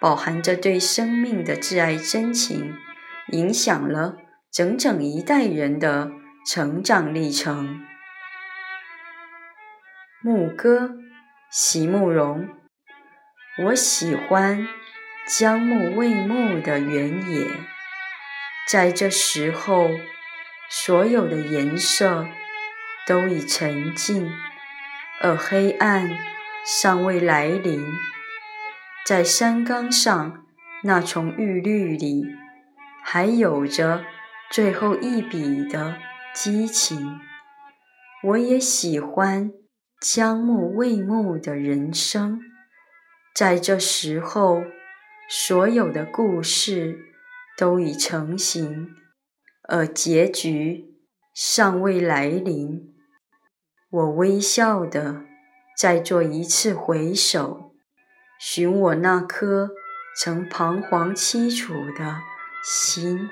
饱含着对生命的挚爱真情，影响了整整一代人的成长历程。牧歌，席慕容。我喜欢将暮未暮的原野，在这时候，所有的颜色都已沉静，而黑暗尚未来临。在山岗上，那丛玉绿里，还有着最后一笔的激情。我也喜欢。将暮未暮的人生，在这时候，所有的故事都已成型，而结局尚未来临。我微笑的再做一次回首，寻我那颗曾彷徨凄楚的心。